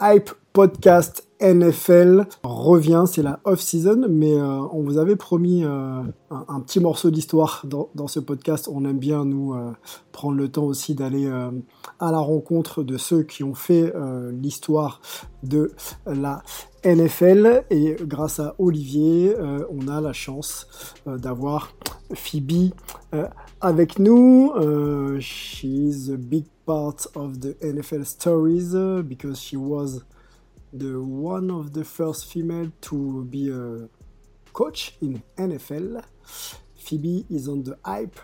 Hype Podcast NFL revient, c'est la off-season, mais euh, on vous avait promis euh, un, petit morceau d'histoire dans, ce podcast. On aime bien, nous, euh, prendre le temps aussi d'aller à la rencontre de ceux qui ont fait l'histoire de la NFL. Et grâce à Olivier, on a la chance d'avoir Phoebe avec nous. Uh, she's a big part of the NFL stories uh, because she was the one of the first female to be a coach in NFL. Phoebe is on the Hype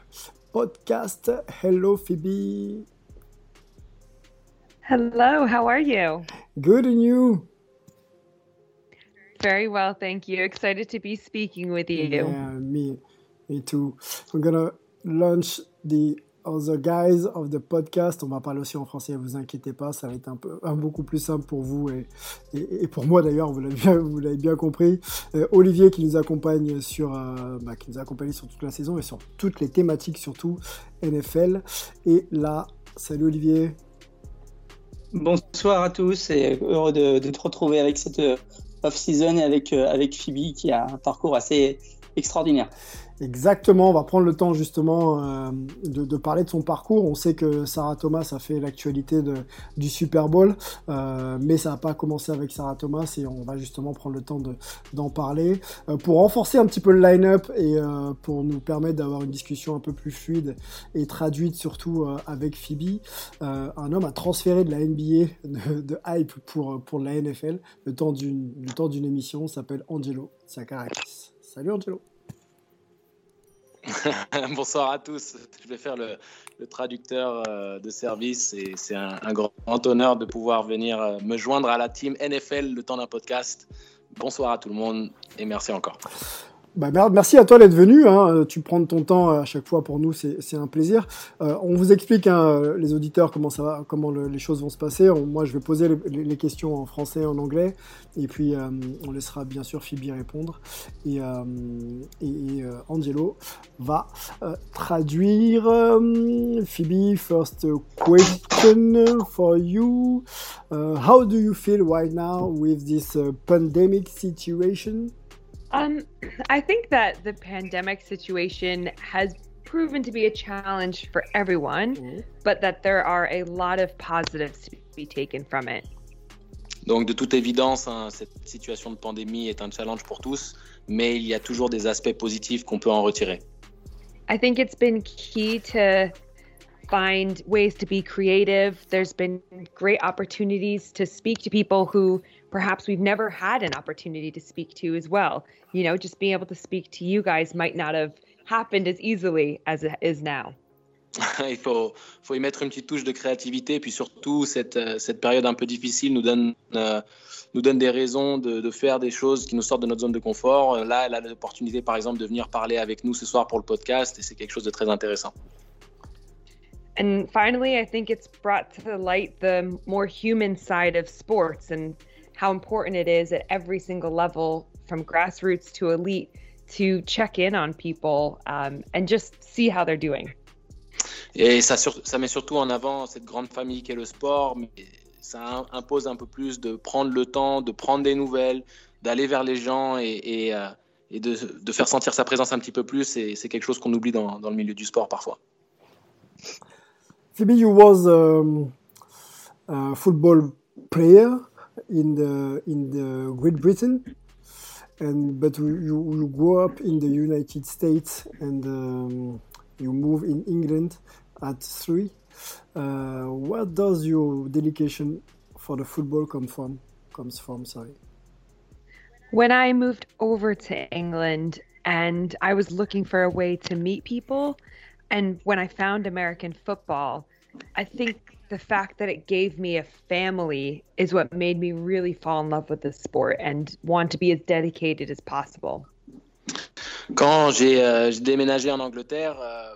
podcast. Hello, Phoebe. Hello, how are you? Good and you? Very well, thank you. Excited to be speaking with you. Yeah, me, me too. I'm gonna launch the other guys of the podcast. On va parler aussi en français, vous inquiétez pas, ça va être un peu, un beaucoup plus simple pour vous et, et, pour moi d'ailleurs, vous l'avez bien, compris. Euh, Olivier qui nous accompagne sur, euh, bah, qui nous a accompagné sur toute la saison et sur toutes les thématiques surtout NFL. Et là, salut Olivier. Bonsoir à tous et heureux de, te retrouver avec cette euh, off-season et avec, avec Phoebe qui a un parcours assez extraordinaire. Exactement, on va prendre le temps justement euh, de, de, parler de son parcours. On sait que Sarah Thomas a fait l'actualité du Super Bowl, euh, mais ça n'a pas commencé avec Sarah Thomas et on va justement prendre le temps d'en parler. Euh, pour renforcer un petit peu le line-up et euh, pour nous permettre d'avoir une discussion un peu plus fluide et traduite surtout euh, avec Phoebe, un homme a transféré de la NBA de, de hype pour, pour la NFL le temps d'une émission, s'appelle Angelo Sakarakis. Salut Angelo Bonsoir à tous. Je vais faire le, traducteur euh, de service et c'est un, un, grand honneur de pouvoir venir euh, me joindre à la team NFL le temps d'un podcast. Bonsoir à tout le monde et merci encore. Bah, merci à toi d'être venu. Hein. Tu prends ton temps à chaque fois pour nous, c'est un plaisir. Euh, on vous explique, hein, les auditeurs, comment ça va, comment le, les choses vont se passer. Moi, je vais poser les, questions en français, en anglais, et puis euh, on laissera bien sûr Phoebe répondre. Et, euh, euh, Angelo va euh, traduire. Phoebe, first question for you. How do you feel right now with this pandemic situation? Um, I think that the pandemic situation has proven to be a challenge for everyone, mm-hmm. but that there are a lot of positives to be taken from it. Donc, de toute évidence, hein, cette situation de pandémie est un challenge pour tous, mais il y a toujours des aspects positifs qu'on peut en retirer. I think it's been key to find ways to be creative. There's been great opportunities to speak to people who perhaps we've never had an opportunity to speak to as well. You know, just being able to speak to you guys might not have happened as easily as it is now. Il faut, faut y mettre une petite touche de créativité, puis surtout cette, cette période un peu difficile nous donne, euh, nous donne des raisons de, de, faire des choses qui nous sortent de notre zone de confort. Là, elle a l'opportunité, par exemple, de venir parler avec nous ce soir pour le podcast, et c'est quelque chose de très intéressant. And finally, I think it's brought to light the more human side of sports and how important it is at every single level, from grassroots to elite, to check in on people um, and just see how they're doing. Et ça, ça met surtout en avant cette grande famille qu'est le sport, mais ça impose un peu plus de prendre le temps, de prendre des nouvelles, d'aller vers les gens et, et, euh, et de, de, faire sentir sa présence un petit peu plus. Et c'est quelque chose qu'on oublie dans, dans, le milieu du sport parfois. Phoebe, you was um, a football player in the in the Great Britain, and but you, you grew up in the United States and um, you move in England at three. Uh, does your dedication for the football come from? Comes from, sorry. When I moved over to England and I was looking for a way to meet people, and when I found American football, I think the fact that it gave me a family is what made me really fall in love with the sport and want to be as dedicated as possible. Quand j'ai euh, déménagé en Angleterre, euh,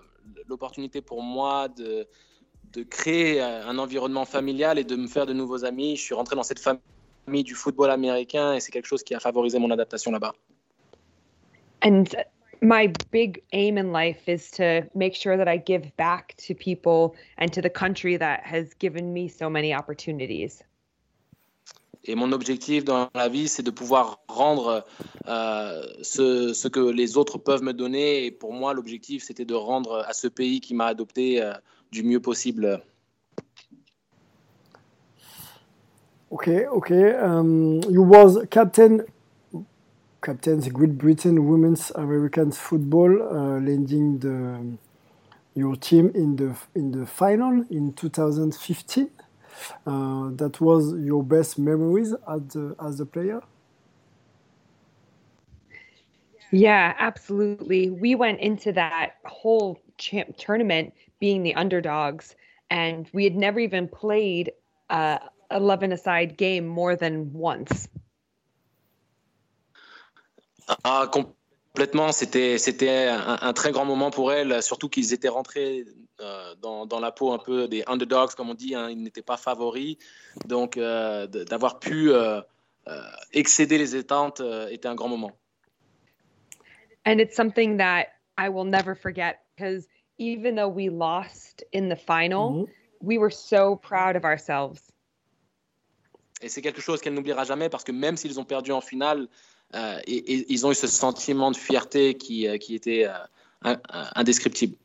l'opportunité pour moi de, de créer un environnement familial et de me faire de nouveaux amis, je suis rentré dans cette famille du football américain et c'est quelque chose qui a favorisé mon adaptation là-bas. And my big aim in life is to make sure that I give back to people and to the country that has given me so many opportunities. Et mon objectif dans la vie, c'est de pouvoir rendre euh, ce, ce, que les autres peuvent me donner. Et pour moi, l'objectif, c'était de rendre à ce pays qui m'a adopté euh, du mieux possible. Ok, ok. Um, you was captain captains Great Britain women's American football, uh, landing the, your team in the in the final in 2015. Uh, that was your best memories as the, as a player. Yeah, absolutely. We went into that whole champ tournament being the underdogs, and we had never even played a 11 aside game more than once. Ah, complètement. C'était, c'était un, un, très grand moment pour elle, surtout qu'ils étaient rentrés euh, dans, dans, la peau un peu des underdogs, comme on dit. Hein. Ils n'étaient pas favoris. Donc, euh, d'avoir pu euh, euh, excéder les attentes euh, était un grand moment. And it's something that I will never forget because even though we lost in the final, mm -hmm. we were so proud of ourselves. Et c'est quelque chose qu'elle n'oubliera jamais parce que même s'ils ont perdu en finale, euh, et, et, ils ont eu ce sentiment de fierté qui, euh, qui était euh, indescriptible.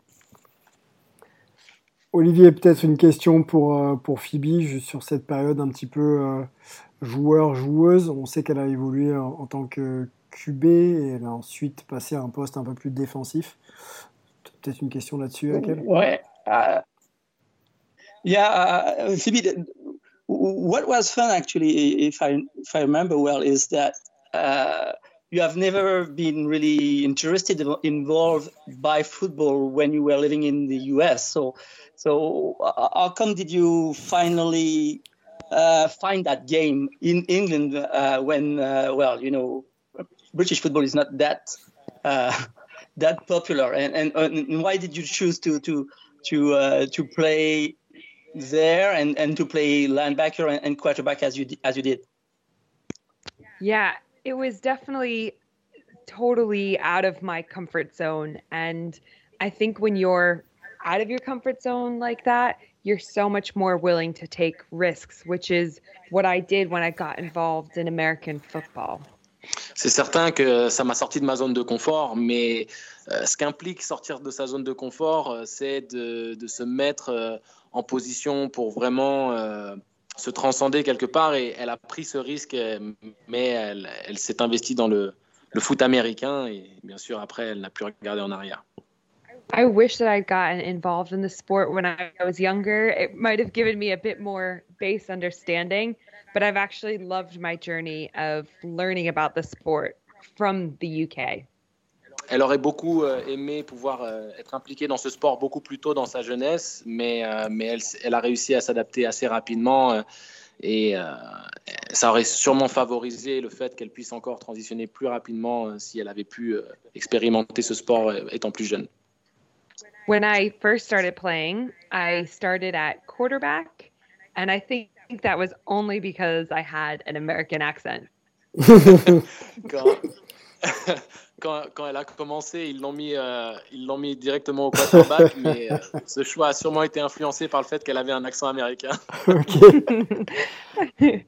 Olivier, peut-être une question pour, pour Phoebe, juste sur cette période un petit peu joueur-joueuse. On sait qu'elle a évolué en, en, tant que QB et elle a ensuite passé à un poste un peu plus défensif. Peut-être une question là-dessus avec elle Ouais. Uh, yeah, uh, Phoebe, what was fun actually, if I, if I remember well, is that you have never been really interested involved by football when you were living in the US. So, so uh, how come did you finally uh, find that game in England uh, when, uh, well, you know, British football is not that uh, that popular, and, and, and why did you choose to to to to play there and, and to play linebacker and, and quarterback as you as you did? Yeah, it was definitely totally out of my comfort zone. And I think when you're out of your comfort zone like that, you're so much more willing to take risks, which is what I did when I got involved in American football. C'est certain que ça m'a sorti de ma zone de confort, mais euh, ce qu'implique sortir de sa zone de confort, euh, c'est de, de, se mettre euh, en position pour vraiment euh, se transcender quelque part et elle a pris ce risque, mais elle, elle s'est investie dans le, le, foot américain et bien sûr après elle n'a plus regardé en arrière. I wish that I'd gotten involved in the sport when I was younger. It might have given me a bit more base understanding, but I've actually loved my journey of learning about the sport from the UK. Elle aurait beaucoup euh, aimé pouvoir euh, être impliquée dans ce sport beaucoup plus tôt dans sa jeunesse, mais, euh, mais elle, elle, a réussi à s'adapter assez rapidement et ça aurait sûrement favorisé le fait qu'elle puisse encore transitionner plus rapidement si elle avait pu expérimenter ce sport étant plus jeune. When I first started playing, I started at quarterback, and I think that was only because I had an American accent. quand, quand, elle a commencé, ils l'ont mis, euh, ils l'ont mis directement au quarterback, mais euh, ce choix a sûrement été influencé par le fait qu'elle avait un accent américain.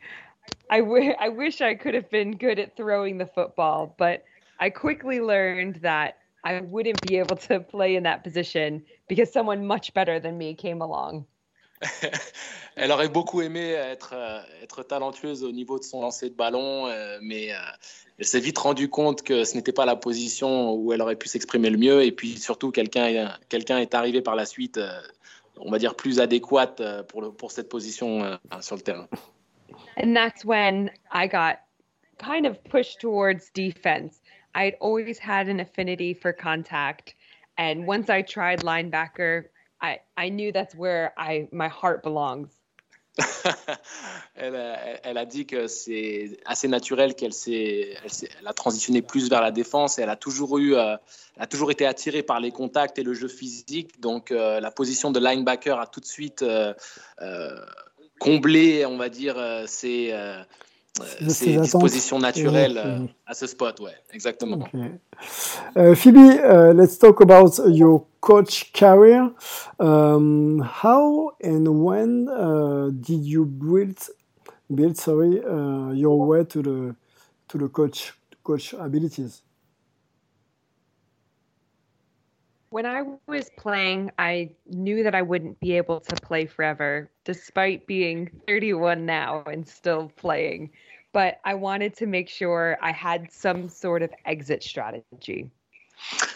I, I wish I could have been good at throwing the football, but I quickly learned that I wouldn't be able to play in that position because someone much better than me came along. Elle aurait beaucoup aimé être, euh, être talentueuse au niveau de son lancer de ballon, euh, mais euh, elle s'est vite rendue compte que ce n'était pas la position où elle aurait pu s'exprimer le mieux. Et puis surtout, quelqu'un est arrivé par la suite, on va dire, plus adéquate pour, le, pour cette position sur le terrain. And that's when I got kind of pushed towards defense. I'd always had an affinity for contact. And once I tried linebacker, I, I knew that's where I, my heart belongs. elle, a, elle, a, dit que c'est assez naturel qu'elle s'est, elle, a transitionné plus vers la défense et elle a toujours eu, euh, a toujours été attirée par les contacts et le jeu physique. Donc euh, la position de linebacker a tout de suite euh, euh comblé, on va dire, ses, ses dispositions naturelles ouais. à ce spot. Ouais, exactement. Okay. Uh, Phoebe, uh, let's talk about your coach career. Um, how and when uh, did you build build sorry uh, your way to the to the coach coach abilities? When I was playing, I knew that I wouldn't be able to play forever, despite being 31 now and still playing. But I wanted to make sure I had some sort of exit strategy.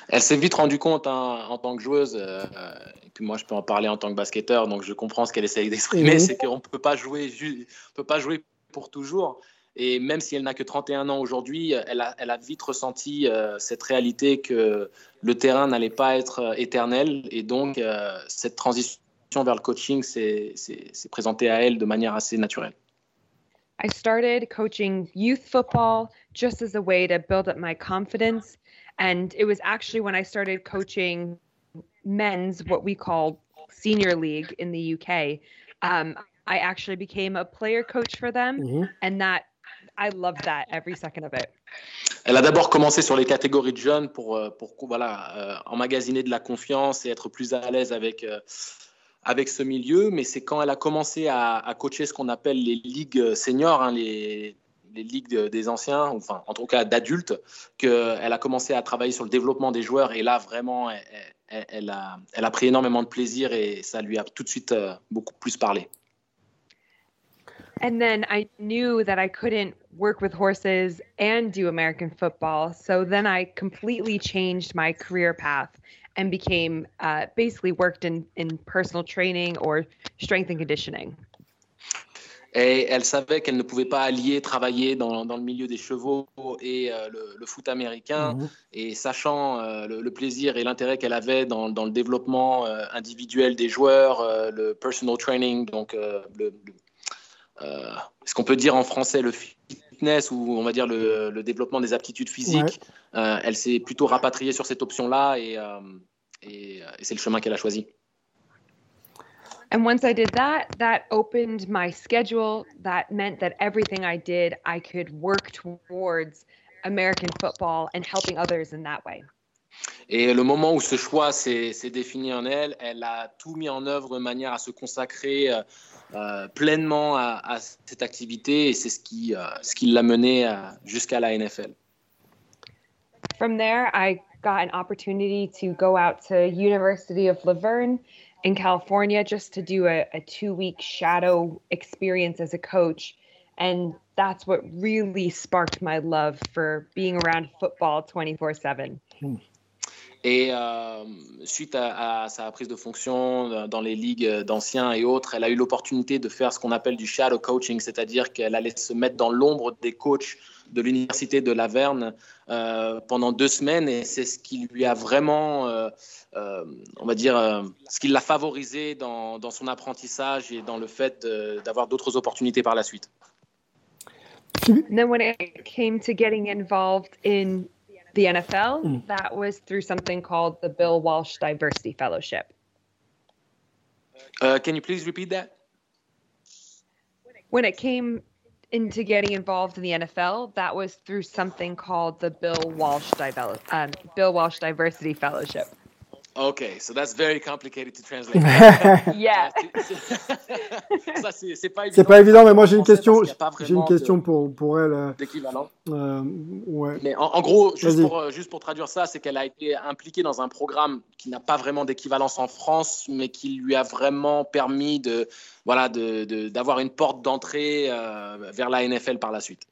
Elle s'est vite rendue compte hein, en tant que joueuse, euh, euh et puis moi je peux en parler en tant que basketteur, donc je comprends ce qu'elle essaye d'exprimer, mmh. c'est qu'on ne peut pas jouer peut pas jouer pour toujours. Et même si elle n'a que 31 ans aujourd'hui, elle a, elle a, vite ressenti euh, cette réalité que le terrain n'allait pas être euh, éternel. Et donc, euh, cette transition vers le coaching s'est présentée à elle de manière assez naturelle. I started coaching youth football just as a way to build up my confidence And it was actually when I started coaching men's, what we call senior league in the UK. Um, I actually became a player coach for them, mm-hmm. and that I loved that every second of it. Elle a d'abord commencé sur les catégories de jeunes pour, euh, pour voilà, euh, emmagasiner de la confiance et être plus à l'aise avec, euh, avec ce milieu. Mais c'est quand elle a commencé à, coacher ce qu'on appelle les ligues seniors, hein, les les ligues des anciens, enfin en tout cas d'adultes, qu'elle a commencé à travailler sur le développement des joueurs et là vraiment elle, a, elle a pris énormément de plaisir et ça lui a tout de suite beaucoup plus parlé. And then I knew that I couldn't work with horses and do American football. So then I completely changed my career path and became uh, basically worked in, in personal training or strength and conditioning. Et elle savait qu'elle ne pouvait pas allier travailler dans, dans le milieu des chevaux et euh, le, le, foot américain. Mmh. Et sachant euh, le, le, plaisir et l'intérêt qu'elle avait dans, dans, le développement euh, individuel des joueurs, euh, le personal training, donc euh, le, ce qu'on peut dire en français le fitness ou on va dire le, développement des aptitudes physiques, ouais. elle s'est plutôt rapatriée sur cette option-là et, et, et c'est le chemin qu'elle a choisi. And once I did that, that opened my schedule. That meant that everything I did, I could work towards American football and helping others in that way. Et le moment où ce choix s'est défini en elle, elle a tout mis en œuvre de manière à se consacrer euh, euh pleinement à, à, cette activité et c'est ce qui, euh, ce qui l'a menée euh, jusqu'à la NFL. From there, I got an opportunity to go out to University of Laverne in California just to do a, a two week shadow experience as a coach. And that's what really sparked my love for being around football 24 7. Et euh, suite à, à, sa prise de fonction dans les ligues d'anciens et autres, elle a eu l'opportunité de faire ce qu'on appelle du shadow coaching, c'est-à-dire qu'elle allait se mettre dans l'ombre des coachs de l'université de Laverne euh, pendant deux semaines et c'est ce qui lui a vraiment, euh, euh, on va dire, euh, ce qui l'a favorisé dans, dans, son apprentissage et dans le fait d'avoir d'autres opportunités par la suite. And then when it came to getting involved in the NFL, mm. that was through something called the Bill Walsh Diversity Fellowship. Uh, can you please repeat that? When it came into getting involved in the NFL, that was through something called the Bill Walsh, um, Bill Walsh Diversity Fellowship. Okay, so that's very complicated to translate. yeah. Ça, c'est pas évident. C'est pas évident, mais moi j'ai une question, j'ai une question de- pour, pour elle. euh, d'équivalent. euh, ouais. Mais en, en gros, juste Vas-y. pour, euh, juste pour traduire ça, c'est qu'elle a été impliquée dans un programme qui n'a pas vraiment d'équivalence en France, mais qui lui a vraiment permis de, voilà, de, de- d'avoir une porte d'entrée euh, vers la NFL par la suite.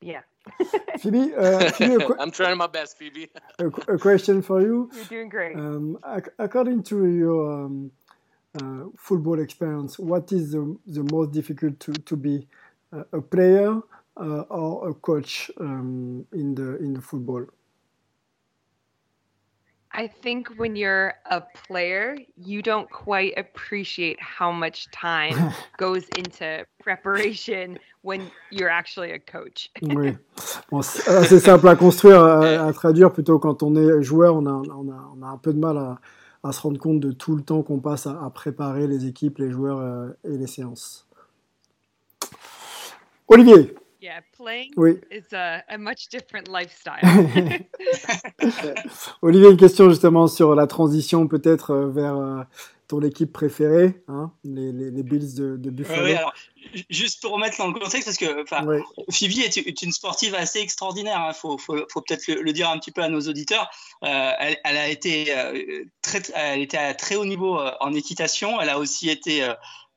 Yeah. Phoebe, uh, Phoebe, a, que- I'm trying my best, Phoebe. a- a question for you. You're doing great. Um, ac- according to your um, uh, football experience, what is the, the most difficult to, to be uh, a player uh, or a coach um, in the in the football? I think when you're a player, you don't quite appreciate how much time goes into preparation when you're actually a coach. Oui. Bon, c'est assez simple à construire, à, à traduire. Plutôt quand on est joueur, on a, on a, on a un peu de mal à, à se rendre compte de tout le temps qu'on passe à, à préparer les équipes, les joueurs euh, et les séances. Olivier, Yeah, playing Oui. is a, a much different lifestyle. Olivier, une question justement sur la transition peut-être euh, vers euh, ton équipe préférée, hein, les, les, les Bills de, de Buffalo. Oui, alors, ju- juste pour remettre dans le contexte, parce que Oui. Phoebe est, est une sportive assez extraordinaire. Il faut, faut, faut peut-être le, le dire un petit peu à nos auditeurs. Euh, elle, elle a été euh, très, elle était à très haut niveau euh, en équitation. Elle a aussi été,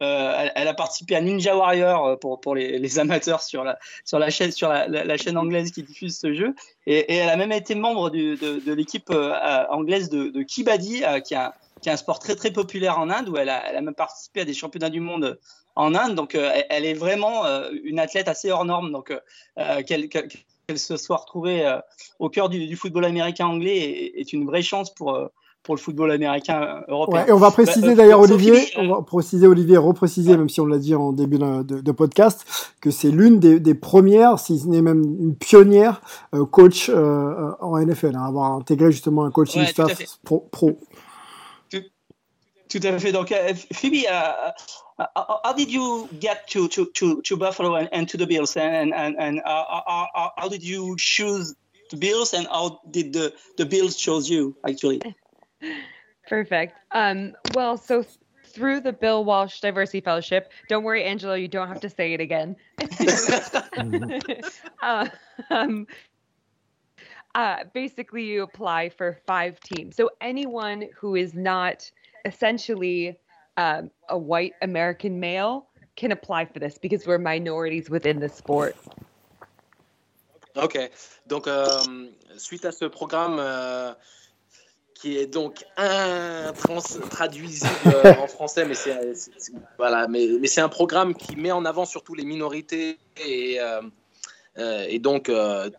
elle, elle a participé à Ninja Warrior euh, pour, les, amateurs sur la, chaîne, anglaise qui diffuse ce jeu. Et, elle a même été membre de, l'équipe euh, euh, anglaise de, Kibadi, euh, qui, est un sport très très populaire en Inde, où elle a, même participé à des championnats du monde en Inde. Donc, euh, elle- est vraiment euh, une athlète assez hors norme. Donc, euh, euh, qu'elle se soit retrouvée euh, au cœur du, football américain anglais est, une vraie chance pour, euh, pour le football américain euh, européen. Ouais, et on va préciser Bah, euh, d'ailleurs, Sophie, Olivier, on va préciser, Olivier, repréciser, même si on l'a dit en début de, de- de podcast, que c'est l'une des, des premières, si ce n'est même une pionnière, euh, coach euh, en NFL, hein, avoir intégré justement un coaching Ouais, staff pro. pro. Tout à fait. Donc, Phoebe, uh, uh, how did you get to, to, to, to Buffalo and, and to the Bills? And, and, and how did you choose the Bills and how did the, the Bills choose you, actually? Perfect. Um, well, so th- through the Bill Walsh Diversity Fellowship, don't worry, Angela, you don't have to say it again. uh, um, uh, basically, you apply for five teams. So anyone who is not essentially um, a white American male can apply for this because we're minorities within the sport. Ok, donc euh, suite à ce programme euh, qui est donc intrans- traduisible euh, en français, mais c'est voilà, mais, c'est un programme qui met en avant surtout les minorités et, euh, euh, donc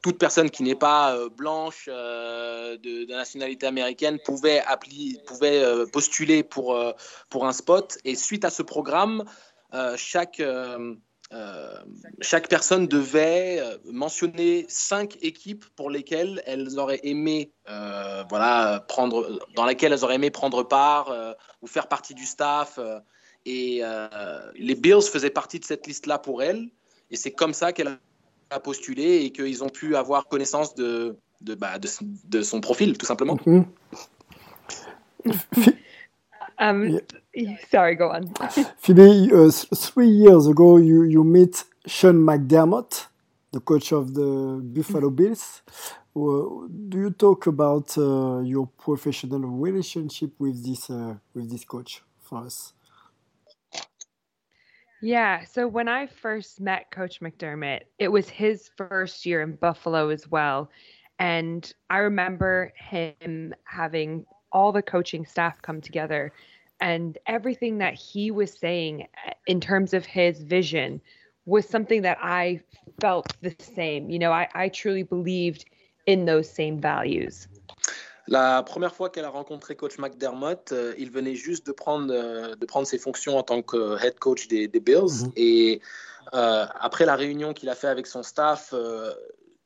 toute personne qui n'est pas blanche de, nationalité américaine pouvait pouvait postuler pour pour un spot. Et suite à ce programme chaque chaque personne devait euh, mentionner cinq équipes pour lesquelles elles auraient aimé euh, voilà prendre dans lesquelles elles auraient aimé prendre part euh, ou faire partie du staff euh, et euh, les Bills faisaient partie de cette liste là pour elle et c'est comme ça qu'elle a postulé et qu'ils ont pu avoir connaissance de de, bah, de, de son profil tout simplement Mhm. Um, Sorry, go on. Phoebe, uh, three years ago, you, you met Sean McDermott, the coach of the Buffalo Bills. Uh, do you talk about uh, your professional relationship with this uh, with this coach for us? Yeah. So when I first met Coach McDermott, it was his first year in Buffalo as well. And I remember him having all the coaching staff come together and everything that he was saying uh, in terms of his vision was something that I felt the same. You know, I, I truly believed in those same values. La première fois qu'elle a rencontré coach McDermott, euh, il venait juste de prendre, euh, de prendre ses fonctions en tant que head coach des, des Bills. Mhm. Et euh, après la réunion qu'il a fait avec son staff, euh,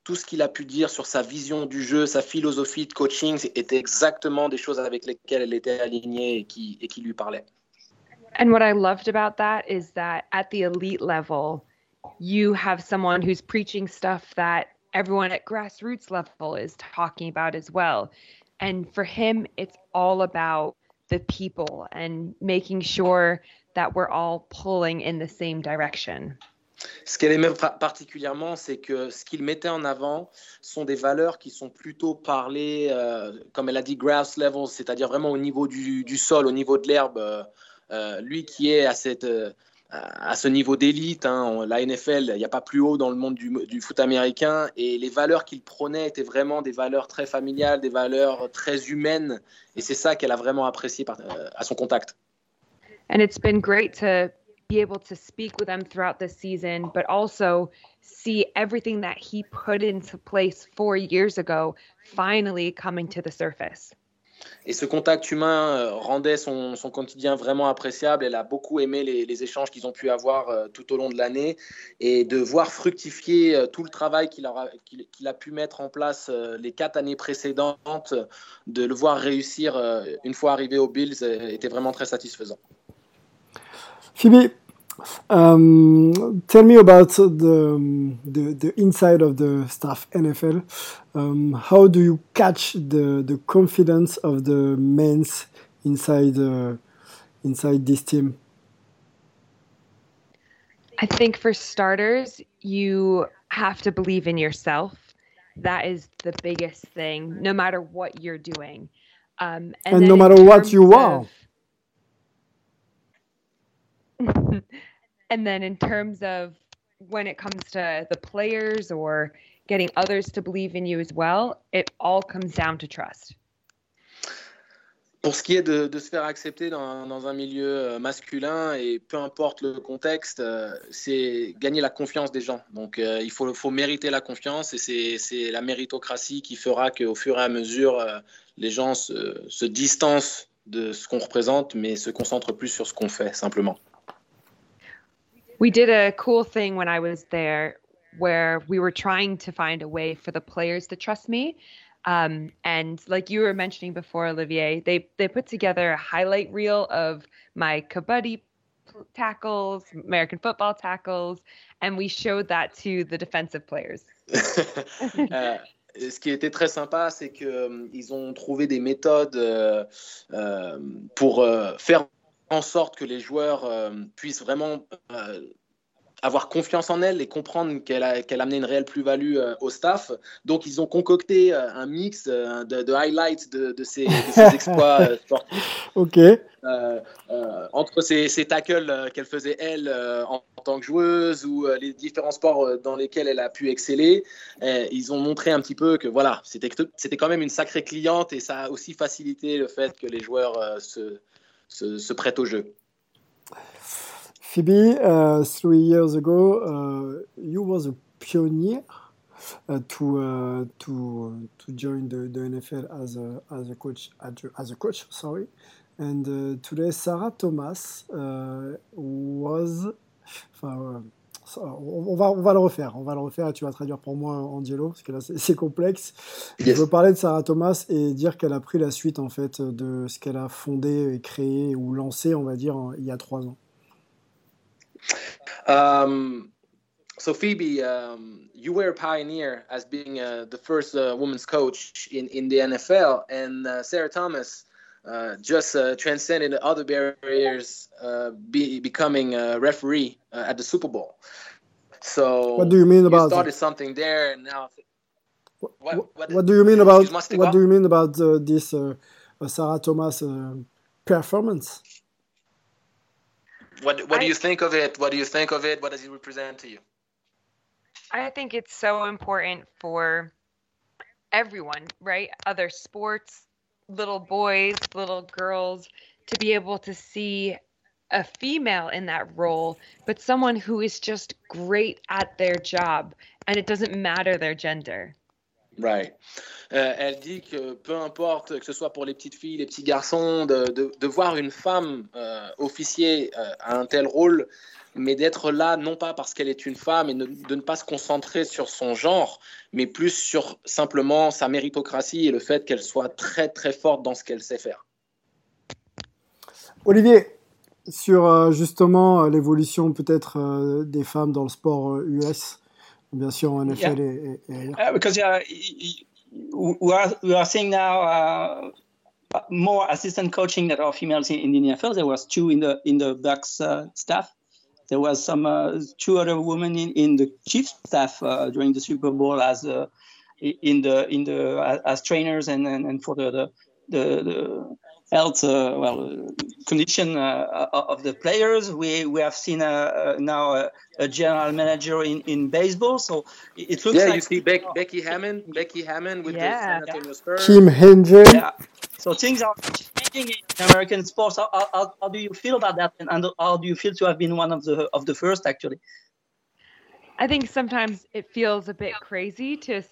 tout ce qu'il a pu dire sur sa vision du jeu, sa philosophie de coaching, exactement des choses avec lesquelles elle était alignée et qui, et qui lui parlaient. And what I loved about that is that at the elite level, you have someone who's preaching stuff that everyone at grassroots level is talking about as well. And for him, it's all about the people and making sure that we're all pulling in the same direction. Ce qu'elle aimait particulièrement, c'est que ce qu'il mettait en avant sont des valeurs qui sont plutôt parlées, euh, comme elle a dit, grass levels, c'est-à-dire vraiment au niveau du, sol, au niveau de l'herbe. Euh, euh lui qui est à ce niveau d'élite. Hein, la NFL, il n'y a pas plus haut dans le monde du, foot américain. Et les valeurs qu'il prenait étaient vraiment des valeurs très familiales, des valeurs très humaines. Et c'est ça qu'elle a vraiment apprécié à son contact. And it's been great to be able to speak with him throughout the season, but also see everything that he put into place four years ago finally coming to the surface. Et ce contact humain euh, rendait son, quotidien vraiment appréciable. Elle a beaucoup aimé les, échanges qu'ils ont pu avoir euh, tout au long de l'année et de voir fructifier euh, tout le travail qu'il a, pu mettre en place les quatre années précédentes, de le voir réussir une fois arrivé aux Bills était vraiment très satisfaisant. Phoebe, Um, tell me about the, the, the inside of the staff NFL. Um, how do you catch the the confidence of the men's inside uh, inside this team? I think for starters, you have to believe in yourself. That is the biggest thing, no matter what you're doing. Um, and, and no matter what you are. and then in terms of when it comes to the players or getting others to believe in you as well, it all comes down to trust. Pour ce qui est de, se faire accepter dans, un milieu euh, masculin, et peu importe le contexte, euh, c'est gagner la confiance des gens. Donc euh, il faut, mériter la confiance et c'est la méritocratie qui fera qu'au fur et à mesure, les gens se distancent de ce qu'on représente, mais se concentrent plus sur ce qu'on fait simplement. We did a cool thing when I was there where we were trying to find a way for the players to trust me. Um, and like you were mentioning before, Olivier, they they put together a highlight reel of my kabaddi tackles, American football tackles, and we showed that to the defensive players. uh, ce qui était très sympa, c'est qu'ils euh, ont trouvé des méthodes euh, euh, pour euh, faire en sorte que les joueurs euh, puissent vraiment euh, avoir confiance en elle et comprendre qu'elle a, qu'elle a amené une réelle plus-value euh, au staff. Donc, ils ont concocté un mix de, de, highlights de, de, ces exploits sportifs. OK. entre ces, ces tackles qu'elle faisait, elle, en, en, tant que joueuse ou les différents sports dans lesquels elle a pu exceller, ils ont montré un petit peu que voilà, c'était, c'était quand même une sacrée cliente et ça a aussi facilité le fait que les joueurs se se, se prête au jeu. Phoebe, uh, three years ago, uh, you was a pioneer uh, to uh, to to join the, the NFL as a as a coach as a coach. Sorry, and uh, today Sarah Thomas uh, was. On va, on va le refaire, on va le refaire et tu vas traduire pour moi Angelo, parce que là c'est complexe. Yes. Je veux parler de Sarah Thomas et dire qu'elle a pris la suite en fait de ce qu'elle a fondé et créé ou lancé, on va dire, il y a trois ans. Um, so Phoebe, um, you were a pioneer as being uh, the first uh, women's coach in, in the NFL, and uh, Sarah Thomas uh, just uh, transcended other barriers, uh, be, becoming a referee uh, at the Super Bowl. So what do you mean about started that? something there, and now what, what, what, what do you mean about what do you mean about uh, this uh, Sarah Thomas performance? What What I, do you think of it? What do you think of it? What does it represent to you? I think it's so important for everyone, right? Other sports, little boys, little girls to be able to see a female in that role, but someone who is just great at their job and it doesn't matter their gender. Right. Euh, elle dit que peu importe que ce soit pour les petites filles, les petits garçons, de, de, de voir une femme euh, officier euh, à un tel rôle, mais d'être là non pas parce qu'elle est une femme et de, de, ne pas se concentrer sur son genre, mais plus sur simplement sa méritocratie et le fait qu'elle soit très très forte dans ce qu'elle sait faire. Olivier, sur euh, justement euh, l'évolution peut-être euh, des femmes dans le sport US, bien sûr en NFL yeah. et, et, et uh, because yeah, we are we are seeing now uh, more assistant coaching that are females in, in, the NFL. There was two in the in the Bucks uh, staff. There was some uh, two other women in, in the Chiefs staff uh, during the Super Bowl as uh, in the in the as trainers and and, and for the the, the, the health uh, well condition uh, of the players. We we have seen a, now a, a, general manager in, in baseball. So it looks yeah, like you see Beck, Becky Hammond, Becky Hammond with yeah. the San Antonio Spurs. Kim Hendren. Yeah. So things are changing in American sports. How, how, how, do you feel about that, and how do you feel to have been one of the of the first actually? I think sometimes it feels a bit crazy to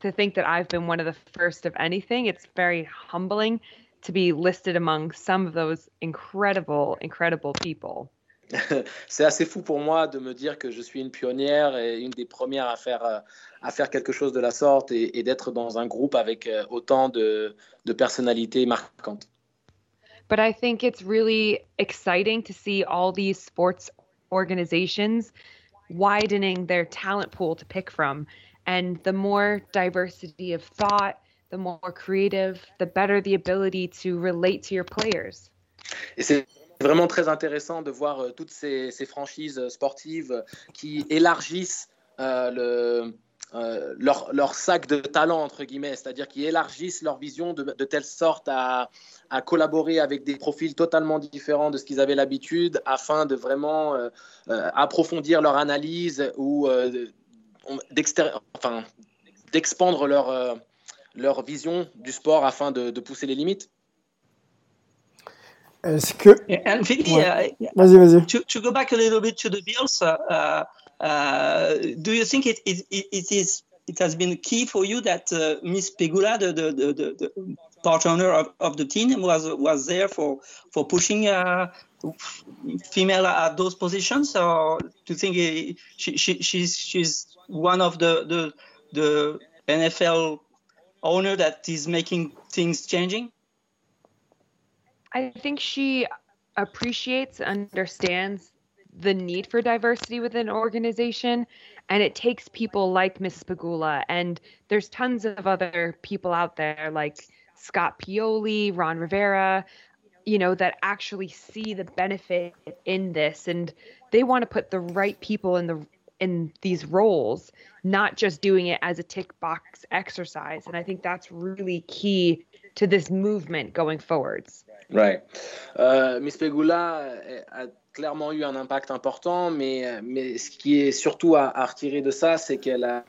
to think that I've been one of the first of anything. It's very humbling to be listed among some of those incredible, incredible people. c'est assez fou pour moi de me dire que je suis une pionnière et une des premières à faire, euh, à faire quelque chose de la sorte et, et d'être dans un groupe avec euh, autant de, de personnalités marquantes. But I think it's really exciting to see all these sports organizations widening their talent pool to pick from. And the more diversity of thought, the more creative, the better the ability to relate to your players. C'est vraiment très intéressant de voir euh, toutes ces, ces, franchises euh, sportives euh, qui élargissent euh, le, euh, leur, leur, sac de talent, entre guillemets, c'est-à-dire qui élargissent leur vision de, de telle sorte à, à, collaborer avec des profils totalement différents de ce qu'ils avaient l'habitude afin de vraiment euh, euh, approfondir leur analyse ou d'expandre enfin, leur leur vision du sport afin de, de pousser les limites Est-ce que. Vas-y, vas-y. To, to, go back a little bit to the Bills, uh, uh, do you think it, it, it is it has been key for you that uh, Miss Pegula, the, the, the, the, part owner of, of the team, was was there for for pushing uh, female at those positions, or do you think she, she she's she's one of the the the NFL owner that is making things changing? I think she appreciates, understands the need for diversity within an organization, and it takes people like Miss Spagula, and there's tons of other people out there like Scott Pioli, Ron Rivera, you know, that actually see the benefit in this, and they want to put the right people in the in these roles, not just doing it as a tick box exercise. And I think that's really key to this movement going forwards. Right. Euh, Miss Pegula a clairement eu un impact important, mais, ce qui est surtout à, retirer de ça, c'est qu'elle a,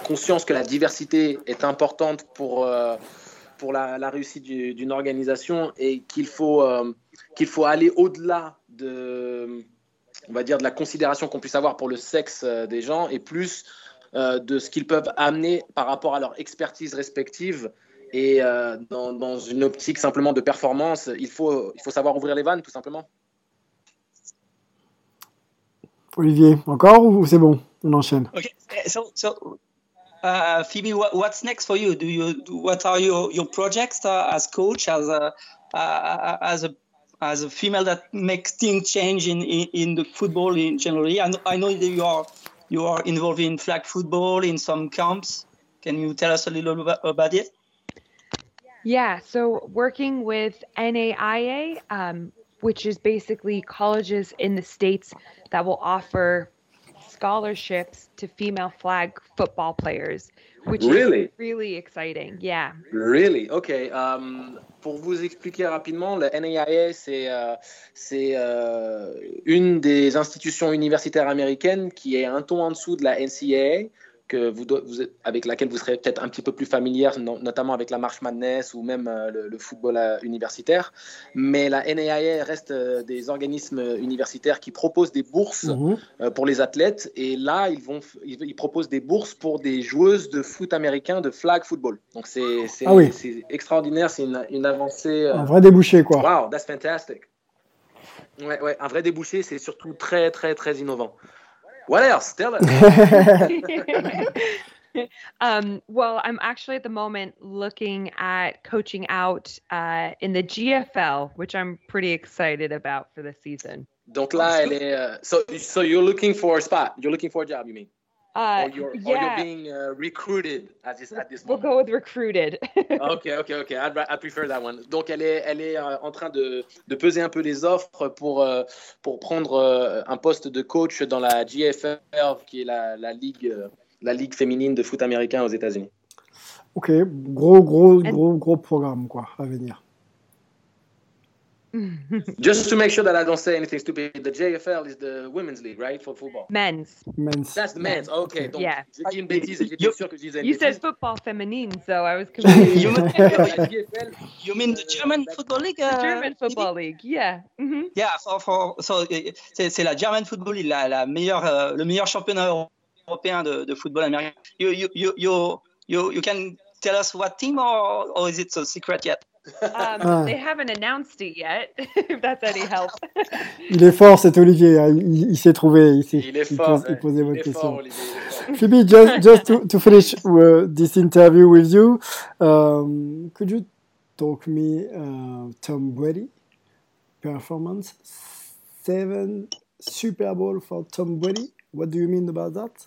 conscience que la diversité est importante pour, euh, la, réussite d'une organisation et qu'il faut, euh, qu'il faut aller au-delà de on va dire, de la considération qu'on puisse avoir pour le sexe des gens et plus de ce qu'ils peuvent amener par rapport à leur expertise respective. Et euh, dans, dans, une optique simplement de performance, il faut, il faut savoir ouvrir les vannes, tout simplement. Olivier, encore ou c'est bon? On enchaîne. Okay. So, so uh, Phoebe, what, what's next for you? Do you what are your, your projects uh, as coach, as a uh, as a as a female that makes things change in, in, in the football in generally? I know, I know that you are you are involved in flag football in some camps. Can you tell us a little bit about it? Yeah, so working with NAIA, um, which is basically colleges in the states that will offer scholarships to female flag football players, which really? is really exciting. Yeah. Really? Okay. Um, pour vous expliquer rapidement, le NAIA, c'est euh, euh, une des institutions universitaires américaines qui est un ton en dessous de la NCAA que vous, vous, avec laquelle vous serez peut-être un petit peu plus familière, notamment avec la March Madness ou même euh, le, football euh, universitaire. Mais la NAIA reste euh, des organismes universitaires qui proposent des bourses mhm. pour les athlètes. Et là, ils, vont, ils, proposent des bourses pour des joueuses de foot américain, de flag football. Donc c'est ah oui. extraordinaire, c'est une, une, avancée. Un vrai débouché, quoi. Wow, that's fantastic. Ouais, ouais, un vrai débouché, c'est surtout très, très, très innovant. What else? Tell us. um, well, I'm actually at the moment looking at coaching out uh, in the GFL, which I'm pretty excited about for the season. Don't lie. Uh, so, so you're looking for a spot. You're looking for a job, you mean? Uh, or you're, or yeah, you're being uh, recruited at this, at this we'll moment? go with recruited. Ok, ok, ok. I'd, ra- I prefer that one. Donc, elle est, elle est euh, en train de, de peser un peu les offres pour, euh, pour prendre euh, un poste de coach dans la GFL, qui est la, la ligue, euh, la ligue féminine de foot américain aux États-Unis. Ok, gros, gros, gros, gros programme quoi à venir. Just to make sure that I don't say anything stupid, the JFL is the women's league, right, for football? Men's. Men's. That's the men's. Ok, donc Yeah. j'ai dit une bêtise et j'étais You- sûr que je disais une You bêtise. said football feminine, so I was confused. You mean, La JFL, you mean the German Football League? uh, German Football League, yeah. hmm Yeah, for, for, so, uh, c'est c'est la German Football League, la, la meilleure, euh, le meilleur championnat européen de, de football américain. You, you, you, you, you, you can tell us what team or, or is it so secret yet? Um, Ah. They haven't announced it yet, if that's any help. Il est fort cet Olivier, hein, il, il s'est trouvé, il, s'est- il est il fort. pose, il ouais. posait Il votre est question. fort, Olivier. il est fort. Phoebe, just, just to, to finish uh, this interview with you, um, could you talk me uh, Tom Brady performance? Seven Super Bowl for Tom Brady. What do you mean about that?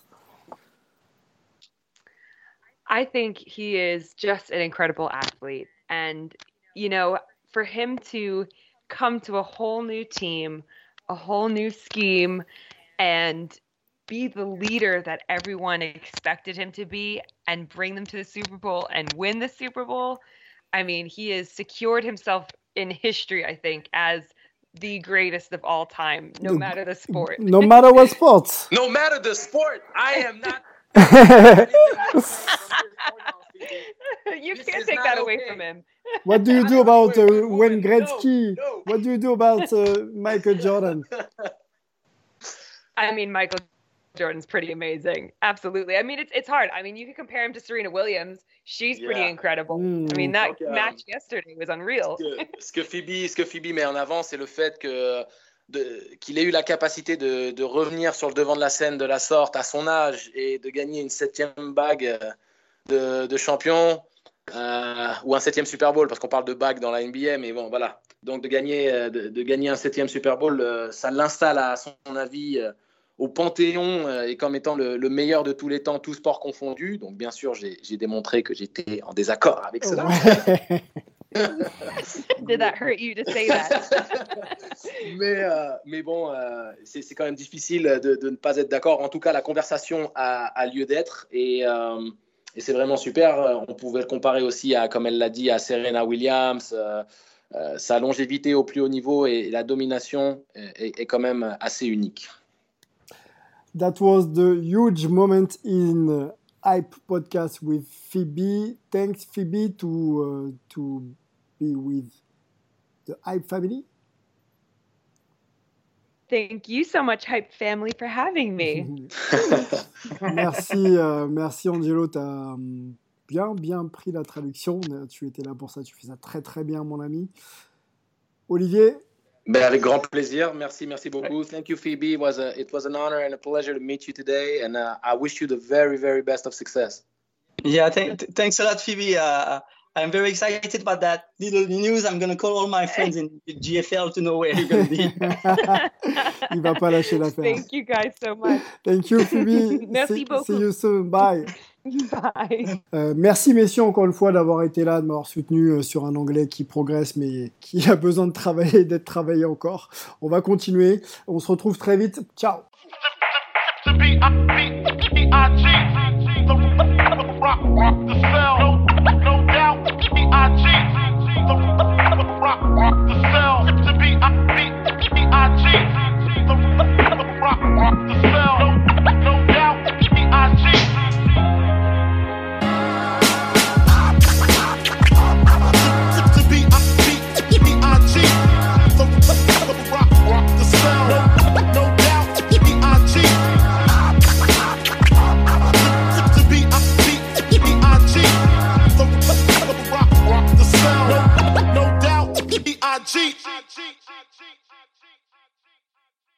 I think he is just an incredible athlete. And, you know, for him to come to a whole new team, a whole new scheme, and be the leader that everyone expected him to be and bring them to the Super Bowl and win the Super Bowl, I mean, he has secured himself in history, I think, as the greatest of all time, no matter the sport. No matter what sports. No matter the sport, I am not. you This can't take not that away from him. What do you do about uh, Wayne no, Gretzky? no. What do you do about uh, Michael Jordan? I mean, Michael Jordan's pretty amazing. Absolutely. I mean, it's it's hard. I mean, you can compare him to Serena Williams. She's pretty Yeah. incredible. Mm. I mean, that Okay, match yesterday was unreal. que- ce que Phoebe, ce que Phoebe met en avant, c'est le fait que de- qu'il ait eu la capacité de, de revenir sur le devant de la scène de la sorte à son âge et de gagner une septième bague euh, de, de champion euh, ou un septième Super Bowl parce qu'on parle de bague dans la NBA, mais bon voilà. Donc de gagner, euh, de, de gagner un septième Super Bowl, euh, ça l'installe à son avis euh, au panthéon euh, et comme étant le, le meilleur de tous les temps, tous sports confondus. Donc bien sûr, j'ai démontré que j'étais en désaccord avec cela. Ouais. Did that hurt you to say that? mais, euh, mais bon, euh, c'est c'est quand même difficile de, de ne pas être d'accord. En tout cas, la conversation a, a lieu d'être et, euh, et c'est vraiment super. On pouvait le comparer aussi, à, comme elle l'a dit, à Serena Williams. Euh, euh, sa longévité au plus haut niveau et la domination est, est quand même assez unique. That was the huge moment in uh, Hype podcast with Phoebe. Thanks, Phoebe, to uh, to be with the Hype family. Thank you so much, Hype Family, for having me. merci, euh, merci Angelo, tu as bien bien pris la traduction. Tu étais là pour ça, tu fais ça très très bien, mon ami. Olivier, Ben, avec grand plaisir. Merci, merci beaucoup. Thank you, Phoebe. It was, a, it was an honor and a pleasure to meet you today. And uh, I wish you the very, very best of success. Yeah, th- th- thanks a lot, Phoebe. Uh, I'm very excited about that little news. I'm going to call all my friends in GFL to know where you're going to be. il va pas lâcher l'affaire. Thank you guys so much. Thank you, Phoebe. Merci see, beaucoup. see you soon. Bye. Bye. Euh, merci messieurs encore une fois d'avoir été là, de m'avoir soutenu euh, sur un anglais qui progresse mais qui a besoin de travailler, d'être travaillé encore. On va continuer. On se retrouve très vite. Ciao. The